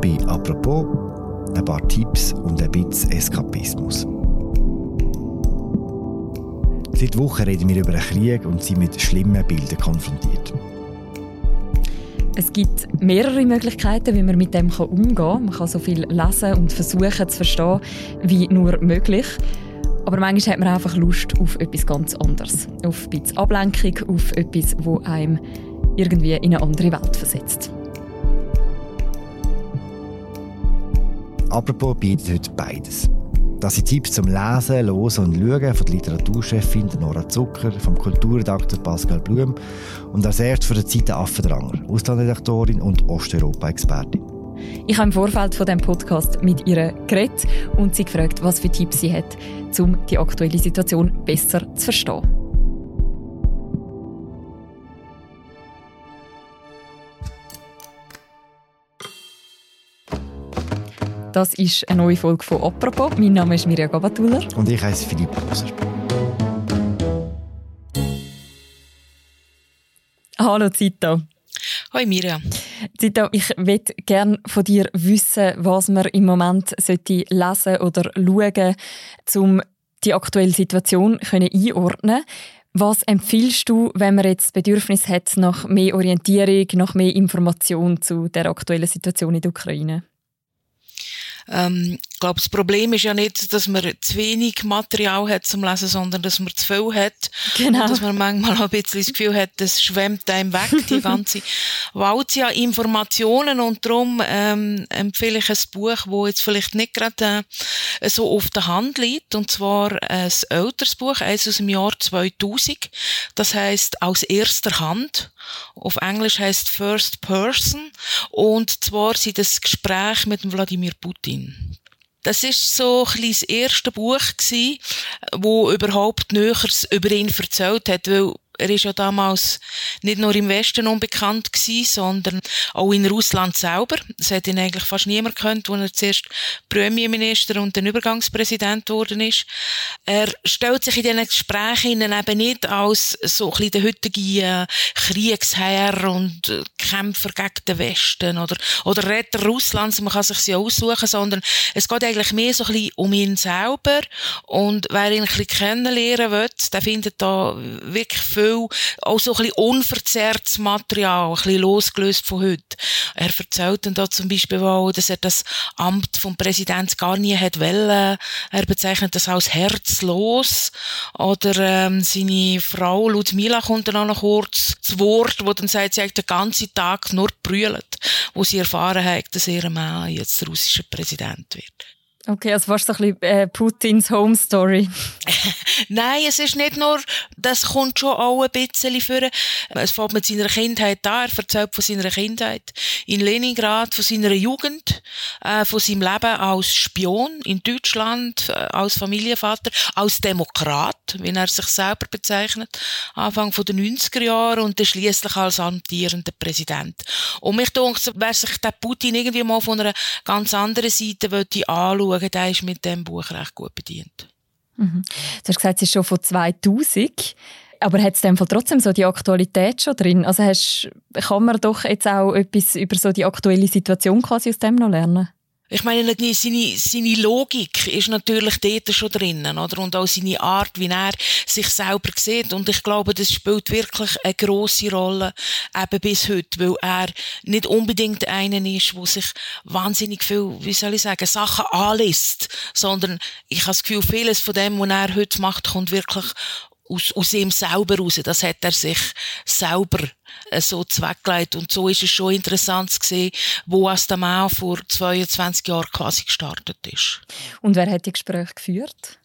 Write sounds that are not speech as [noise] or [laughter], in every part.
bei «Apropos» ein paar Tipps und ein bisschen Eskapismus. Seit Wochen reden wir über einen Krieg und sind mit schlimmen Bildern konfrontiert. Es gibt mehrere Möglichkeiten, wie man mit dem umgehen kann. Man kann so viel lesen und versuchen zu verstehen, wie nur möglich. Aber manchmal hat man einfach Lust auf etwas ganz anderes. Auf ein bisschen Ablenkung, auf etwas, das einem irgendwie in eine andere Welt versetzt. Apropos bietet heute beides. Das sind Tipps zum Lesen, Hören und Schauen von der Literaturchefin Nora Zucker, vom Kulturredakteur Pascal Blum und als erstes von der Zeit Affendranger, Auslandredaktorin und Osteuropa-Expertin. Ich habe im Vorfeld von dem Podcast mit ihr geredet und sie gefragt, was für Tipps sie hat, um die aktuelle Situation besser zu verstehen. Das ist eine neue Folge von «Apropos». Mein Name ist Mirja Gabatuller. Und ich heiße Philipp Loser. Hallo Zita. Hoi Mirja. Zita, ich möchte gerne von dir wissen, was man im Moment sollte lesen oder schauen um die aktuelle Situation einordnen Was empfiehlst du, wenn man jetzt Bedürfnis hat nach mehr Orientierung, nach mehr Information zu der aktuellen Situation in der Ukraine? Ähm, ich glaube, das Problem ist ja nicht, dass man zu wenig Material hat zum Lesen, sondern dass man zu viel hat. Genau. Und dass man manchmal auch ein bisschen das Gefühl hat, das schwemmt einem weg, die [laughs] ganze Walze an Informationen. Und darum ähm, empfehle ich ein Buch, das jetzt vielleicht nicht gerade äh, so auf der Hand liegt. Und zwar ein älteres Buch, eins aus dem Jahr 2000. Das heißt aus erster Hand. Auf Englisch heißt First Person. Und zwar sind das Gespräch mit Wladimir Putin. Das ist so ein das erste Buch gewesen, wo überhaupt Näheres über ihn erzählt hat, weil er ist ja damals nicht nur im Westen unbekannt gewesen, sondern auch in Russland selber. Es hat ihn eigentlich fast niemand gekannt, als er zuerst Premierminister und dann Übergangspräsident geworden ist. Er stellt sich in diesen Gesprächen eben nicht als so ein bisschen der heutige äh, Kriegsherr und äh, Kämpfer gegen den Westen oder, oder Retter Russlands, man kann sich sie aussuchen, sondern es geht eigentlich mehr so ein bisschen um ihn selber und wer ihn ein bisschen kennenlernen will, der findet da wirklich viel viel auch so ein bisschen unverzerrtes Material, ein bisschen losgelöst von heute. Er erzählt dann da zum Beispiel auch, dass er das Amt vom Präsidenten gar nie hat wollen. Er bezeichnet das als herzlos. Oder ähm, seine Frau Ludmila kommt dann auch noch kurz zu Wort, wo dann sagt, sie hat den ganzen Tag nur brüllt, wo sie erfahren hat, dass ihr Mann jetzt der russische Präsident wird. Okay, also fast so ein bisschen äh, Putins Home Story. [laughs] Nein, es ist nicht nur, das kommt schon auch ein bisschen vor. Es fängt mit seiner Kindheit an, er erzählt von seiner Kindheit in Leningrad, von seiner Jugend, äh, von seinem Leben als Spion in Deutschland, äh, als Familienvater, als Demokrat, wie er sich selber bezeichnet, Anfang der 90er Jahre und dann schliesslich als amtierender Präsident. Und mich denke, wer sich der Putin irgendwie mal von einer ganz anderen Seite anschauen schauen, der ist mit dem Buch recht gut bedient. Mhm. Du hast gesagt, es ist schon von 2000. Aber hat es dem trotzdem so die Aktualität schon drin? Also hast, kann man doch jetzt auch etwas über so die aktuelle Situation quasi aus dem noch lernen? Ich meine, seine, seine Logik ist natürlich dort schon drinnen, oder? Und auch seine Art, wie er sich selber sieht. Und ich glaube, das spielt wirklich eine grosse Rolle, eben bis heute, weil er nicht unbedingt einer ist, der sich wahnsinnig viel, wie soll ich sagen, Sachen anlässt, sondern ich habe das Gefühl, vieles von dem, was er heute macht, kommt wirklich aus, aus ihm selber raus. Das hat er sich selber äh, so zweckgelegt. Und so ist es schon interessant zu sehen, wo auch vor 22 Jahren quasi gestartet ist. Und wer hat die Gespräche geführt?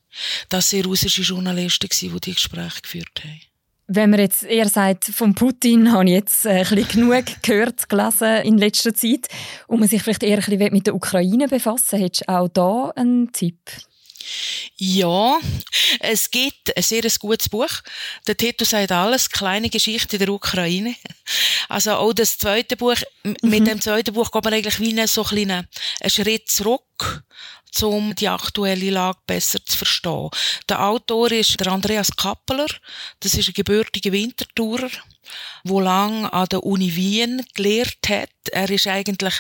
Das sind russische Journalisten, die die Gespräche geführt haben. Wenn man jetzt eher sagt, von Putin habe ich jetzt äh, ein bisschen genug [laughs] gehört, gelesen in letzter Zeit und man sich vielleicht eher ein bisschen mit der Ukraine befassen, hättest du auch da einen Tipp? Ja, es gibt ein sehr gutes Buch. Der Titel sagt alles, kleine Geschichte der Ukraine. Also auch das zweite Buch, mhm. mit dem zweiten Buch geht man eigentlich wie einen, so einen, kleinen, einen Schritt zurück um die aktuelle Lage besser zu verstehen. Der Autor ist der Andreas Kappeler. Das ist ein gebürtiger Wintertourer. wo lang an der Uni Wien gelehrt hat. Er ist eigentlich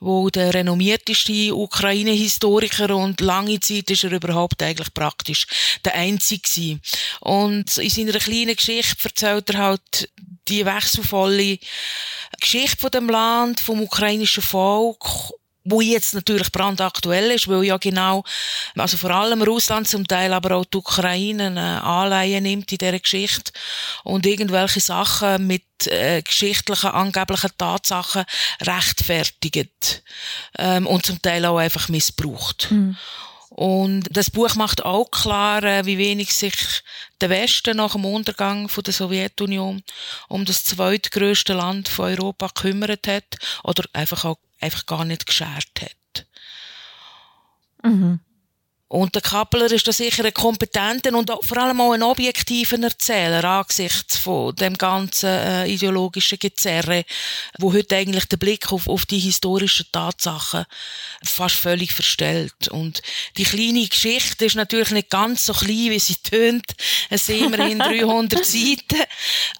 wo der renommierteste Ukraine-Historiker und lange Zeit ist er überhaupt eigentlich praktisch der Einzige. Und in seiner kleinen Geschichte erzählt er halt die wechselvolle Geschichte von dem Land, vom ukrainischen Volk wo jetzt natürlich brandaktuell ist, weil ja genau, also vor allem Russland, zum Teil aber auch die Ukraine äh, Anleihen nimmt in dieser Geschichte und irgendwelche Sachen mit äh, geschichtlichen, angeblichen Tatsachen rechtfertigt ähm, und zum Teil auch einfach missbraucht. Mhm. Und das Buch macht auch klar, äh, wie wenig sich der Westen nach dem Untergang von der Sowjetunion um das zweitgrößte Land von Europa gekümmert hat oder einfach auch einfach gar nicht geschert hat. Mhm. Und der Kappler ist da sicher ein kompetenter und vor allem auch ein objektiver Erzähler angesichts von dem ganzen äh, ideologischen Gezerre, wo heute eigentlich der Blick auf, auf die historischen Tatsachen fast völlig verstellt. Und die kleine Geschichte ist natürlich nicht ganz so klein, wie sie tönt. Es sind immerhin [laughs] 300 Seiten.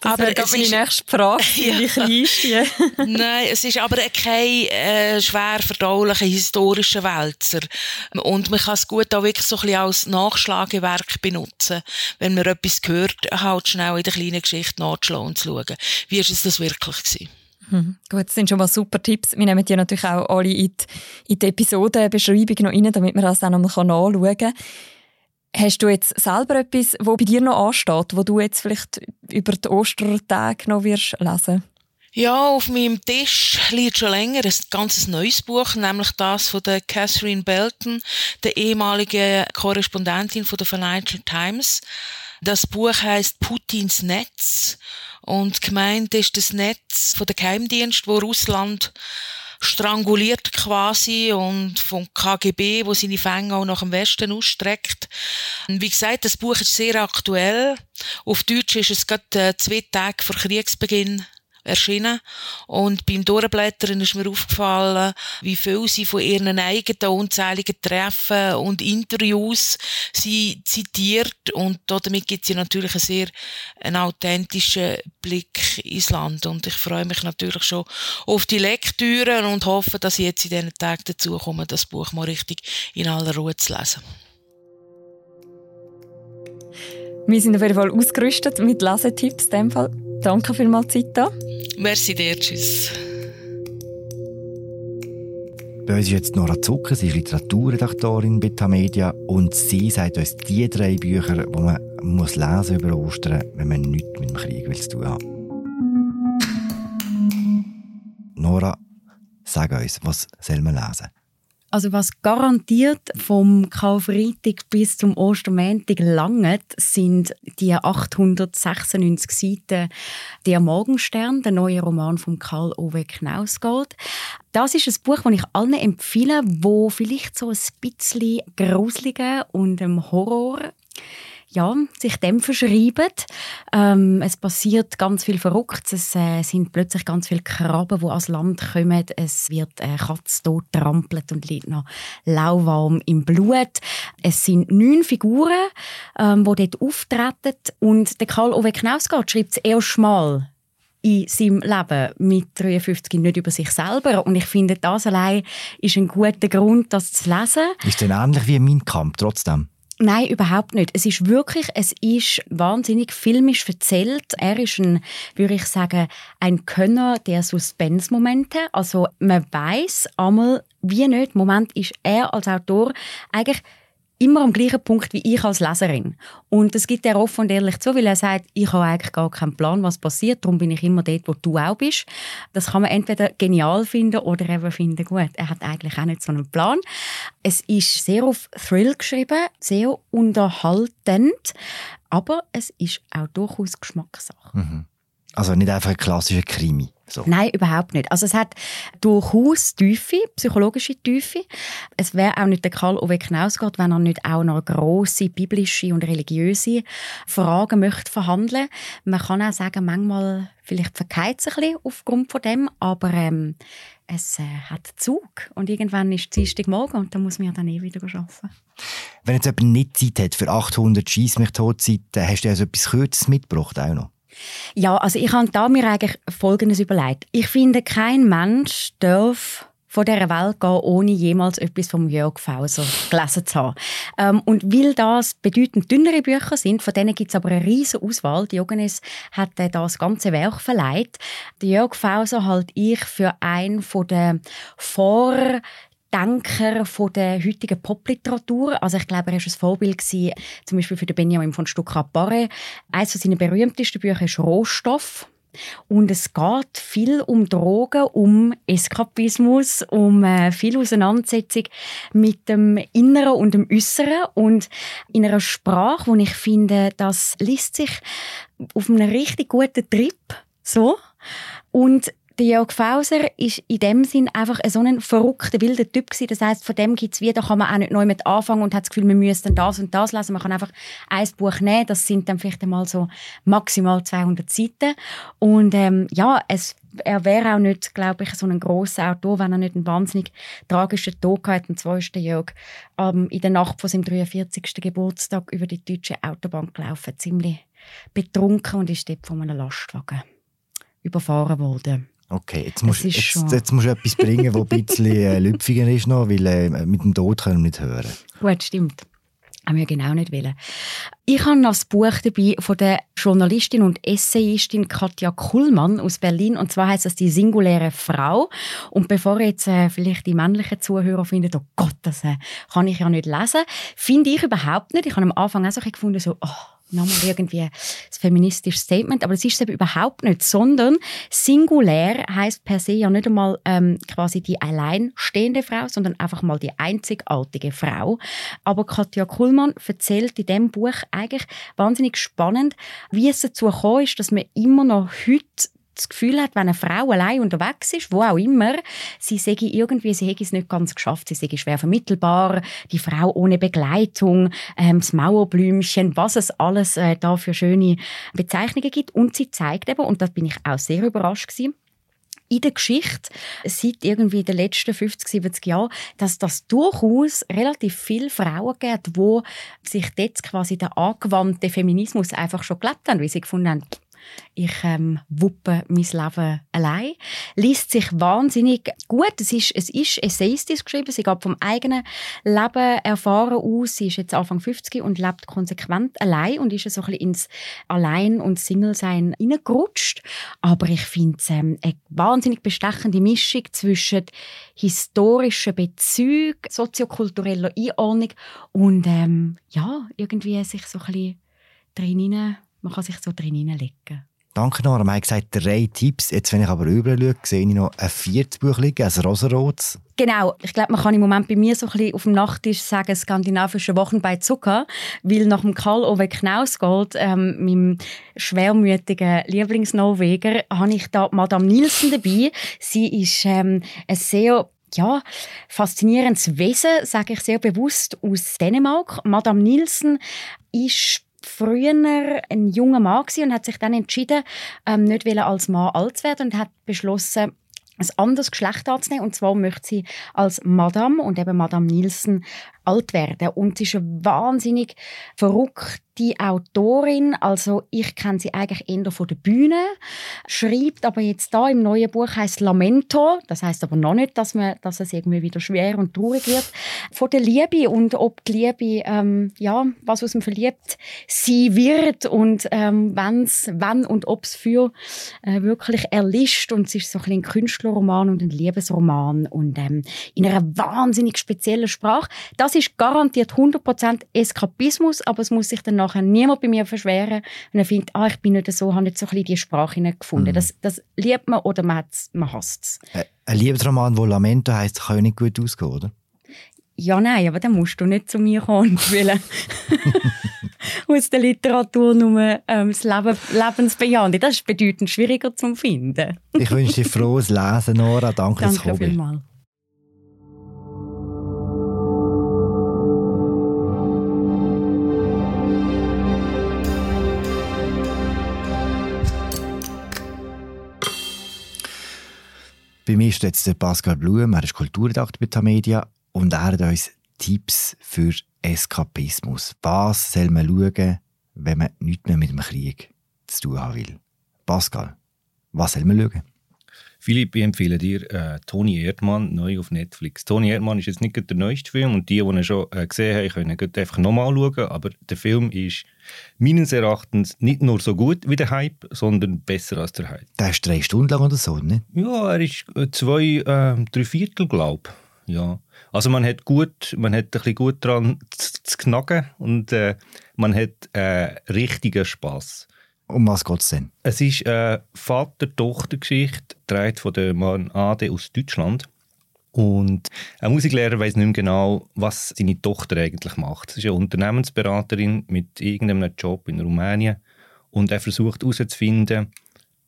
Das aber ist meine nächste Frage, [laughs] ja. wie klein ist die? [laughs] Nein, es ist aber kein äh, schwer verdaulicher historischer Wälzer. Und man kann es gut auch wirklich so ein bisschen als Nachschlagewerk benutzen, wenn man etwas gehört, halt schnell in der kleinen Geschichte nachzuschlagen und zu schauen, wie ist es das wirklich gewesen. Mhm. Gut, das sind schon mal super Tipps. Wir nehmen die natürlich auch alle in die, die Episodenbeschreibung noch rein, damit man das dann nochmal nachschauen kann. Hast du jetzt selber etwas, wo bei dir noch ansteht, wo du jetzt vielleicht über die Ostertage noch wirst lesen ja, auf meinem Tisch liegt schon länger ein ganz neues Buch, nämlich das von der Catherine Belton, der ehemaligen Korrespondentin von der Financial Times. Das Buch heißt Putins Netz und gemeint ist das Netz von der Geheimdienst, wo Russland stranguliert quasi und vom KGB, wo seine Fänge auch nach dem Westen ausstreckt. Wie gesagt, das Buch ist sehr aktuell. Auf Deutsch ist es gerade äh, zwei Tage vor Kriegsbeginn erschienen. Und beim Durchblättern ist mir aufgefallen, wie viel sie von ihren eigenen unzähligen Treffen und Interviews sie zitiert. Und damit gibt sie natürlich einen sehr einen authentischen Blick ins Land. Und ich freue mich natürlich schon auf die Lektüre und hoffe, dass ich jetzt in diesen Tagen dazu komme, das Buch mal richtig in aller Ruhe zu lesen. Wir sind auf jeden Fall ausgerüstet mit Lesetipps in dem Fall. Danke vielmals, Zita. Merci dir, tschüss. Bei uns ist jetzt Nora Zucker, sie ist Literaturredaktorin bei Tamedia und sie sagt uns die drei Bücher, die man muss lesen über Ostern, wenn man nichts mit dem Krieg will zu tun hat. Nora, sag uns, was soll man lesen? Also was garantiert vom Karfreitag bis zum Ostermäntig langt, sind die 896 Seiten «Der Morgenstern», der neue Roman von Karl Ove Knausgard. Das ist ein Buch, das ich allen empfehle, wo vielleicht so ein bisschen gruseliger und Horror ja, sich dem verschreiben. Ähm, es passiert ganz viel Verrücktes. Es äh, sind plötzlich ganz viele Krabben, die ans Land kommen. Es wird äh, Katz tot trampelt und liegt noch lauwarm im Blut. Es sind neun Figuren, ähm, die dort auftreten. Und der Karl-Ove Knausgard schreibt es erst mal in seinem Leben mit 53 nicht über sich selber. Und ich finde, das allein ist ein guter Grund, das zu lesen. Ist denn ähnlich wie mein Kampf trotzdem? Nein, überhaupt nicht. Es ist wirklich, es ist wahnsinnig filmisch erzählt. Er ist ein, würde ich sagen, ein Könner der Suspense-Momente. Also man weiß einmal, wie nicht, Moment ist er als Autor eigentlich immer am gleichen Punkt wie ich als Leserin. Und das gibt er offen und ehrlich zu, weil er sagt, ich habe eigentlich gar keinen Plan, was passiert, darum bin ich immer dort, wo du auch bist. Das kann man entweder genial finden oder eben finden, gut, er hat eigentlich auch nicht so einen Plan. Es ist sehr auf Thrill geschrieben, sehr unterhaltend, aber es ist auch durchaus Geschmackssache. Mhm. Also nicht einfach ein klassischer Krimi. So. Nein, überhaupt nicht. Also es hat durchaus Tiefe, psychologische Tiefe. Es wäre auch nicht der Karl Ove Knausgard, wenn er nicht auch noch grosse biblische und religiöse Fragen möchte verhandeln. Man kann auch sagen, manchmal vielleicht verkeilt es ein bisschen aufgrund von dem, aber ähm, es äh, hat Zug und irgendwann ist Dienstagmorgen und dann muss man ja dann eh wieder arbeiten. Wenn jetzt jemand nicht Zeit hat für 800 Schieß mich tot Seiten, hast du also etwas Kurzes mitgebracht auch noch? Ja, also ich habe da mir eigentlich Folgendes überlegt. Ich finde, kein Mensch darf von dieser Welt gehen, ohne jemals etwas vom Jörg Fauser gelesen zu haben. Ähm, und weil das bedeutend dünnere Bücher sind, von denen gibt es aber eine riesige Auswahl. Diogenes hat äh, das ganze Werk verleiht. Jörg Fauser halte ich für einen der Vor Denker von der heutigen Popliteratur. Also ich glaube, er war ein Vorbild gewesen, zum Beispiel für den Benjamin von Stuckrad-Barre. Eines seiner berühmtesten Bücher ist «Rohstoff». Und es geht viel um Drogen, um Eskapismus, um äh, viel Auseinandersetzung mit dem Inneren und dem Äußeren und in einer Sprache, wo ich finde, das liest sich auf einem richtig guten Trip so und der Jörg Fauser ist in dem Sinn einfach so ein verrückter, wilder Typ gewesen. Das heißt, von dem gibt's wie, da kann man auch nicht neu mit anfangen und hat das Gefühl, wir müssen das und das lesen. Man kann einfach ein Buch nehmen, das sind dann vielleicht einmal so maximal 200 Seiten. Und ähm, ja, es er wäre auch nicht, glaube ich, so ein großer Autor, wenn er nicht einen wahnsinnig tragischen Tod hatte. Und zwar ist der Jörg ähm, in der Nacht von seinem 43. Geburtstag über die deutsche Autobahn gelaufen, ziemlich betrunken und ist dort von einem Lastwagen überfahren worden. Okay, jetzt musst, jetzt, jetzt musst du etwas bringen, das ein [laughs] bisschen äh, lüpfiger ist noch, weil äh, mit dem Tod können wir nicht hören. Gut, stimmt. Haben wir genau nicht wollen. Ich habe noch das Buch dabei von der Journalistin und Essayistin Katja Kuhlmann aus Berlin. Und zwar heißt das «Die singuläre Frau». Und bevor jetzt äh, vielleicht die männlichen Zuhörer finden, oh Gott, das äh, kann ich ja nicht lesen, finde ich überhaupt nicht. Ich habe am Anfang auch so gefunden, so, oh, nochmal irgendwie ein feministisches Statement, aber das ist es eben überhaupt nicht, sondern singulär heißt per se ja nicht einmal ähm, quasi die alleinstehende Frau, sondern einfach mal die einzigartige Frau. Aber Katja Kuhlmann erzählt in dem Buch eigentlich wahnsinnig spannend, wie es dazu gekommen ist, dass man immer noch heute das Gefühl hat, wenn eine Frau allein unterwegs ist, wo auch immer, sie sei irgendwie, sie hätte es nicht ganz geschafft, sie sei schwer vermittelbar, die Frau ohne Begleitung, ähm, das Mauerblümchen, was es alles äh, da für schöne Bezeichnungen gibt. Und sie zeigt eben, und da bin ich auch sehr überrascht gewesen, in der Geschichte seit irgendwie den letzten 50, 70 Jahren, dass das durchaus relativ viele Frauen gibt, die sich dort quasi der angewandte Feminismus einfach schon gelebt haben, weil sie gefunden haben, ich ähm, wuppe mein Leben allein. Liest sich wahnsinnig gut. Es ist, es ist essayistisch geschrieben. Sie geht vom eigenen Leben erfahren aus. Sie ist jetzt Anfang 50 und lebt konsequent allein und ist so ein bisschen ins Allein- und Single-Sein hineingerutscht. Aber ich finde es ähm, eine wahnsinnig bestechende Mischung zwischen historischen Bezügen, soziokultureller Einordnung und ähm, ja, irgendwie sich so ein bisschen drin man kann sich so drin hineinlegen. Danke, Nora. Man hat gesagt, drei Tipps. Jetzt, wenn ich aber rüber schaue, sehe ich noch ein viertes Buch liegen, ein rosarotes. Genau. Ich glaube, man kann im Moment bei mir so ein bisschen auf dem Nachttisch sagen, skandinavische Wochen bei Zucker, weil nach dem Karl-Ove Knausgold, ähm, meinem schwermütigen Lieblingsnorweger, habe ich da Madame Nielsen dabei. Sie ist ähm, ein sehr ja, faszinierendes Wesen, sage ich sehr bewusst, aus Dänemark. Madame Nielsen ist früher ein junger Mann und hat sich dann entschieden, ähm, nicht als Mann alt zu werden und hat beschlossen, ein anderes Geschlecht anzunehmen. Und zwar möchte sie als Madame und eben Madame Nielsen alt werden. Und sie ist eine wahnsinnig verrückte Autorin. Also ich kenne sie eigentlich eher von der Bühne. Schreibt aber jetzt da im neuen Buch heißt Lamento. Das heißt aber noch nicht, dass, man, dass es irgendwie wieder schwer und traurig wird. Von der Liebe und ob die Liebe, ähm, ja, was aus dem verliebt sie wird und ähm, wenn's, wann und ob es für äh, wirklich erlischt. Und es ist so ein, ein Künstlerroman und ein Liebesroman und ähm, in einer wahnsinnig speziellen Sprache. Das ist garantiert 100% Eskapismus, aber es muss sich dann nachher niemand bei mir verschweren und er findet, ah, ich bin nicht so, habe nicht so ein bisschen die Sprache gefunden. Mhm. Das, das liebt man oder man, man hasst es. Ein Liebesroman, wo Lamento heisst, kann ja nicht gut ausgehen, oder? Ja, nein, aber dann musst du nicht zu mir kommen wollen [laughs] aus der Literatur nur ähm, das Leben, Lebensbejahende. Das ist bedeutend schwieriger zu finden. ich wünsche dir frohes Lesen, Nora. Danke, Danke fürs Kommen. Bei mir ist jetzt Pascal Blum, er ist Kulturredakteur bei Tamedia und er hat uns Tipps für Eskapismus. Was soll man schauen, wenn man nichts mehr mit dem Krieg zu tun haben will? Pascal, was soll man schauen? Philipp, ich empfehle dir äh, Toni Erdmann neu auf Netflix. Toni Erdmann ist jetzt nicht der neueste Film und die, die ihn schon äh, gesehen haben, können einfach nochmal schauen. Aber der Film ist meines Erachtens nicht nur so gut wie der Hype, sondern besser als der Hype. Der ist drei Stunden lang oder so, ne? Ja, er ist äh, zwei, äh, drei Viertel, glaube ich. Ja. Also man hat gut, man hat ein bisschen gut dran zu, zu knacken und äh, man hat äh, richtigen Spass. Um was geht es denn? Es ist eine Vater-Tochter-Geschichte, gedreht von der Mann Ade aus Deutschland. Und ein Musiklehrer weiß nicht mehr genau, was seine Tochter eigentlich macht. Sie ist eine Unternehmensberaterin mit irgendeinem Job in Rumänien. Und er versucht herauszufinden,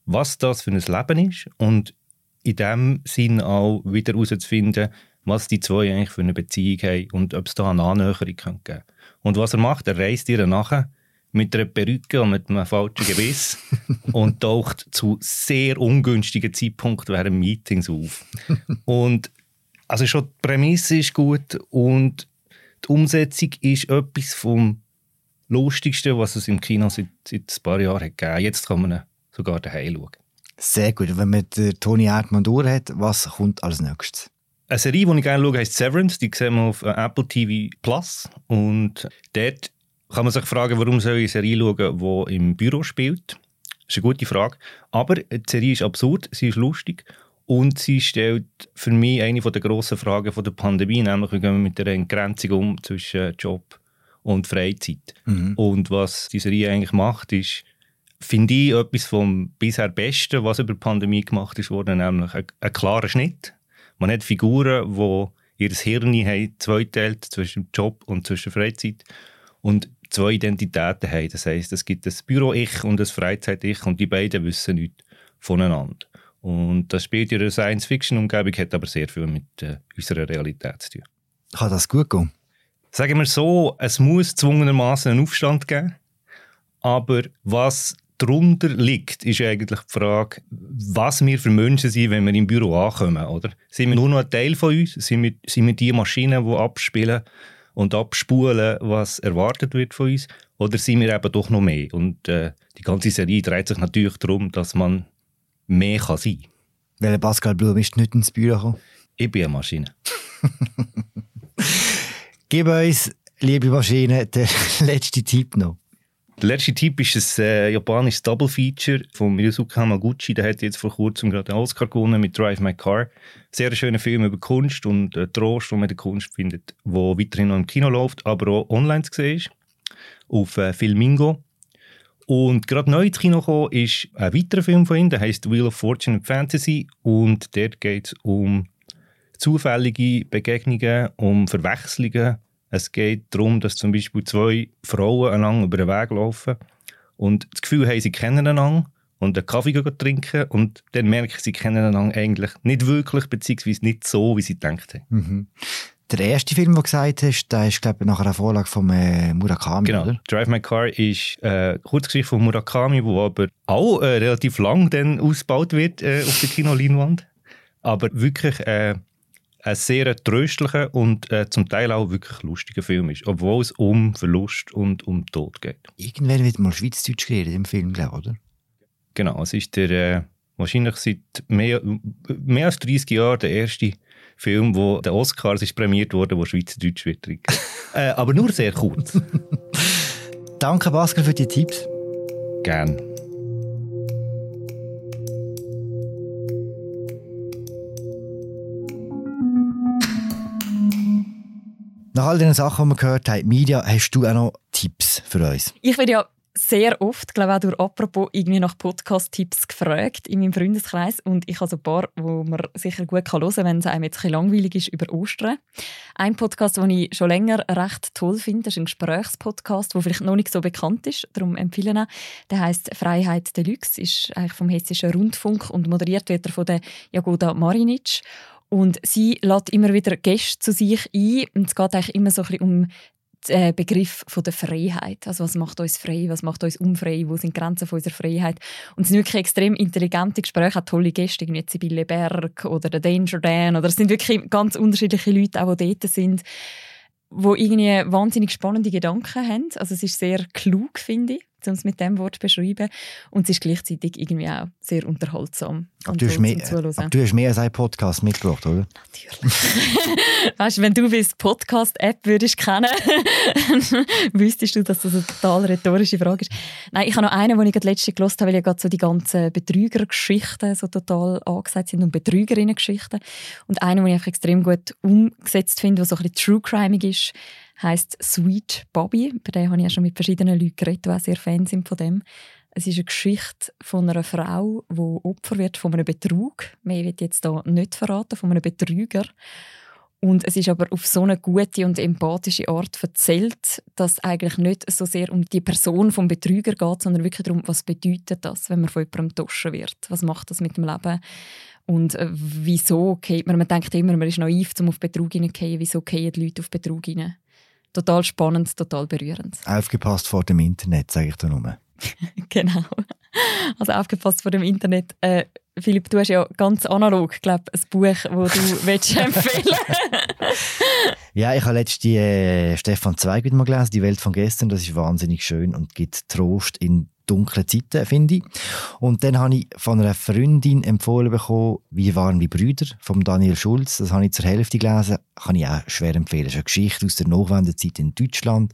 was das für ein Leben ist und in dem Sinn auch wieder herauszufinden, was die zwei eigentlich für eine Beziehung haben und ob es da eine Annäherung geben kann. Und was er macht, er reist ihr nachher mit einer Perücke und mit einem falschen Gebiss [laughs] und taucht zu sehr ungünstigen Zeitpunkten während Meetings auf. und also schon die Prämisse ist gut und die Umsetzung ist etwas vom Lustigsten, was es im Kino seit, seit ein paar Jahren hat gegeben. Jetzt kann man sogar daheim schauen. Sehr gut. Wenn man Toni Erdmann durch hat, was kommt als nächstes? Eine Serie, die ich gerne schaue, heißt Severance. Die sehen wir auf äh, Apple TV Plus. Und dort kann man sich fragen, warum soll ich eine Serie schauen, die im Büro spielt? Das ist eine gute Frage. Aber die Serie ist absurd, sie ist lustig und sie stellt für mich eine der grossen Fragen der Pandemie, nämlich wie gehen wir mit der Entgrenzung um zwischen Job und Freizeit. Mhm. Und was die Serie eigentlich macht, ist, finde ich, etwas vom bisher Besten, was über die Pandemie gemacht ist worden, nämlich ein, ein klarer Schnitt. Man hat Figuren, die ihr Hirn haben, zweiteilt zwischen Job und zwischen Freizeit. Und zwei Identitäten haben. Das heisst, es gibt das Büro-Ich und das Freizeit-Ich und die beiden wissen nichts voneinander. Und das spielt in einer Science-Fiction-Umgebung, hat aber sehr viel mit äh, unserer Realität zu tun. Kann das gut gehen? Sagen wir so, es muss zwungenermaßen einen Aufstand geben. Aber was darunter liegt, ist eigentlich die Frage, was wir für Menschen sind, wenn wir im Büro ankommen. Oder? Sind wir nur noch ein Teil von uns? Sind wir, sind wir die Maschinen, die abspielen? Und abspulen, was erwartet wird von uns? Oder sind wir eben doch noch mehr? Und äh, die ganze Serie dreht sich natürlich darum, dass man mehr kann sein kann. Welcher Pascal Blum ist nicht ins Büro gekommen? Ich bin eine Maschine. [laughs] Gib uns, liebe Maschine, den [laughs] letzten Tipp noch. Der letzte Tipp ist ein äh, japanisches Double Feature von Miyazuki Hamaguchi. Der hat jetzt vor kurzem gerade einen Oscar gewonnen mit Drive My Car. Sehr schöner Film über Kunst und äh, Trost, den man der Kunst findet, wo weiterhin noch im Kino läuft, aber auch online zu sehen ist. Auf äh, Filmingo. Und gerade neu ins Kino gekommen ist ein weiterer Film von ihm, der heißt Wheel of Fortune and Fantasy. Und dort geht es um zufällige Begegnungen, um Verwechslungen es geht darum, dass zum Beispiel zwei Frauen einander über den Weg laufen und das Gefühl haben, sie kennen einander und einen Kaffee trinken und dann merken sie, sie kennen einander eigentlich nicht wirklich, beziehungsweise nicht so, wie sie gedacht haben. Mhm. Der erste Film, den du gesagt hast, der ist, glaube ich, nach einer Vorlage von äh, Murakami, genau. oder? Drive My Car ist eine äh, Kurzgeschichte von Murakami, die aber auch äh, relativ lang dann ausgebaut wird äh, auf der Kinoleinwand. Aber wirklich äh, ein sehr tröstlicher und äh, zum Teil auch wirklich lustiger Film ist, obwohl es um Verlust und um Tod geht. Irgendwann wird mal Schweizdeutsch geredet im Film, glaube ich, oder? Genau, es ist der, äh, wahrscheinlich seit mehr, mehr als 30 Jahren der erste Film, wo der Oscars ist prämiert wurde, wo Schweizerdeutsch wird. [laughs] äh, aber nur sehr kurz. Danke, Pascal, für die Tipps. Gerne. Nach all den Sachen, die wir gehört haben, Media, hast du auch noch Tipps für uns? Ich werde ja sehr oft, glaube auch durch apropos, irgendwie nach Podcast-Tipps gefragt in meinem Freundeskreis. Und ich habe so ein paar, wo man sicher gut hören kann, wenn es einem jetzt ein langweilig ist, über Ostern. Ein Podcast, den ich schon länger recht toll finde, ist ein Gesprächspodcast, der vielleicht noch nicht so bekannt ist. Darum empfehle ich ihn. Der heißt Freiheit Deluxe, ist eigentlich vom Hessischen Rundfunk und moderiert wird er von der Jagoda Marinic. Und sie lädt immer wieder Gäste zu sich ein. Und es geht eigentlich immer so ein bisschen um den äh, Begriff von der Freiheit. Also was macht uns frei, was macht uns unfrei, wo sind die Grenzen von unserer Freiheit. Und es sind wirklich extrem intelligente Gespräche, auch tolle Gäste, wie Sibylle Berg oder der Danger Dan. Oder es sind wirklich ganz unterschiedliche Leute, auch die dort sind, die irgendwie wahnsinnig spannende Gedanken haben. Also es ist sehr klug, finde ich. Um es mit dem Wort zu beschreiben. Und es ist gleichzeitig irgendwie auch sehr unterhaltsam. Aber du, hast mehr, aber du hast mehr als einen Podcast mitgebracht, oder? Natürlich. [laughs] weißt du, wenn du bis Podcast-App würdest kennen, [laughs] wüsstest du, dass das eine total rhetorische Frage ist. Nein, ich habe noch einen, den ich gerade letzte gelesen habe, weil ja gerade so die ganzen Betrügergeschichten so total angesagt sind und Betrügerinnengeschichten. Und einen, den ich einfach extrem gut umgesetzt finde, der so ein bisschen True Crime ist, heißt Sweet Bobby. Bei dem habe ich ja schon mit verschiedenen Leuten geredet, die auch sehr Fan sind von dem. Es ist eine Geschichte von einer Frau, die Opfer wird von einem Betrug. Mehr wird jetzt da nicht verraten, von einem Betrüger. Und es ist aber auf so eine gute und empathische Art erzählt, dass eigentlich nicht so sehr um die Person vom Betrüger geht, sondern wirklich darum, was bedeutet das, wenn man von jemandem getauscht wird? Was macht das mit dem Leben? Und äh, wieso geht man? Man denkt immer, man ist naiv, um auf Betrug hineinzugehen. Wieso gehen die Leute auf Betrug hinein? Total spannend, total berührend. Aufgepasst vor dem Internet, sage ich da nur. [laughs] genau. Also aufgepasst vor dem Internet. Äh, Philipp, du hast ja ganz analog, glaube ein Buch, das du [laughs] willst empfehlen Ja, ich habe letztens die äh, Stefan Zweig wieder mal gelesen, «Die Welt von gestern». Das ist wahnsinnig schön und gibt Trost in dunklen Zeiten, finde ich. Und dann habe ich von einer Freundin empfohlen bekommen, «Wir waren wie Brüder» von Daniel Schulz. Das habe ich zur Hälfte gelesen. Kann ich auch schwer empfehlen. Das ist eine Geschichte aus der Nachwendezeit in Deutschland,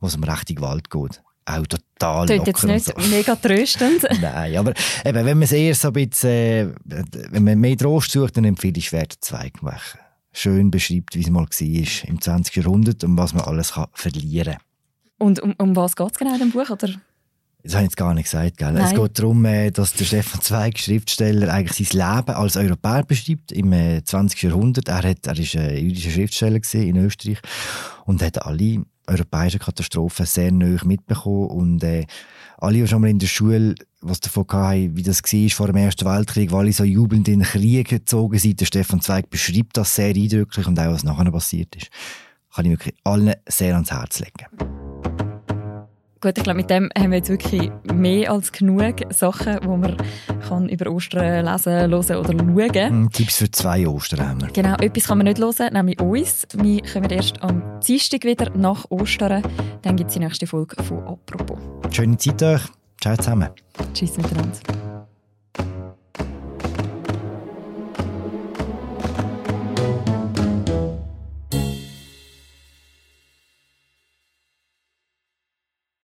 wo es um rechte Gewalt geht auch total Klingt jetzt nicht so. mega tröstend. [laughs] Nein, aber eben, wenn man es eher so ein bisschen, äh, wenn man mehr Trost sucht, dann empfehle ich «Schwer Zweig» schön beschreibt, wie es mal war im 20. Jahrhundert und was man alles kann verlieren kann. Und um, um was geht es genau in dem Buch? Oder? Das habe ich jetzt gar nicht gesagt. Gell? Es geht darum, äh, dass der Stefan Zweig, Schriftsteller, eigentlich sein Leben als Europäer beschreibt im 20. Äh, Jahrhundert. Er, hat, er ist ein jüdischer Schriftsteller in Österreich und hat alle europäischen Katastrophen sehr nahe mitbekommen. Und äh, alle, die schon mal in der Schule was davon hatten, wie das war vor dem Ersten Weltkrieg, wo alle so jubelnd in den Krieg gezogen sind, der Stefan Zweig beschreibt das sehr eindrücklich und auch, was nachher passiert ist. Kann ich wirklich allen sehr ans Herz legen. Gut, ich glaube, mit dem haben wir jetzt wirklich mehr als genug Sachen, die man kann über Ostern lesen, hören oder schauen kann. Tipps für zwei Ostern haben wir. Genau, etwas kann man nicht hören, nämlich uns. Wir kommen erst am Dienstag wieder nach Ostern. Dann gibt es die nächste Folge von «Apropos». Schöne Zeit euch. Ciao zusammen. Tschüss miteinander.